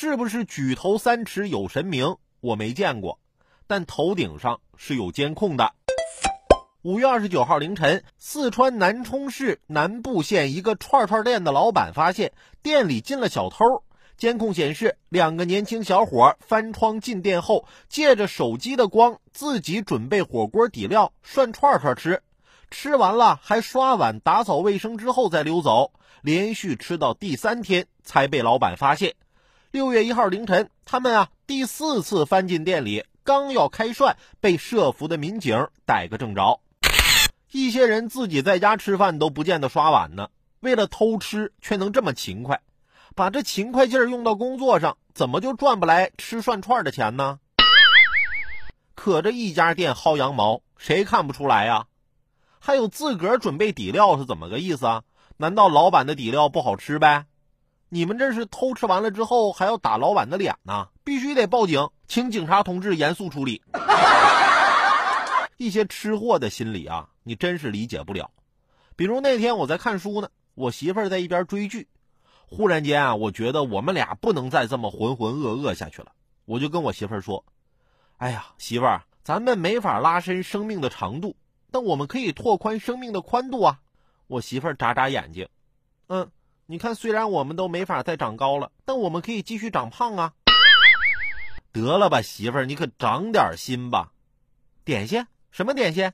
是不是举头三尺有神明？我没见过，但头顶上是有监控的。五月二十九号凌晨，四川南充市南部县一个串串店的老板发现店里进了小偷。监控显示，两个年轻小伙翻窗进店后，借着手机的光，自己准备火锅底料涮串串吃。吃完了还刷碗、打扫卫生之后再溜走，连续吃到第三天才被老板发现。六月一号凌晨，他们啊第四次翻进店里，刚要开涮，被设伏的民警逮个正着。一些人自己在家吃饭都不见得刷碗呢，为了偷吃却能这么勤快。把这勤快劲儿用到工作上，怎么就赚不来吃涮串的钱呢？可这一家店薅羊毛，谁看不出来呀？还有自个儿准备底料是怎么个意思啊？难道老板的底料不好吃呗？你们这是偷吃完了之后还要打老板的脸呢？必须得报警，请警察同志严肃处理。一些吃货的心理啊，你真是理解不了。比如那天我在看书呢，我媳妇儿在一边追剧。忽然间啊，我觉得我们俩不能再这么浑浑噩噩下去了。我就跟我媳妇儿说：“哎呀，媳妇儿，咱们没法拉伸生命的长度，但我们可以拓宽生命的宽度啊。”我媳妇儿眨眨眼睛，嗯，你看，虽然我们都没法再长高了，但我们可以继续长胖啊。得了吧，媳妇儿，你可长点心吧。点心？什么点心？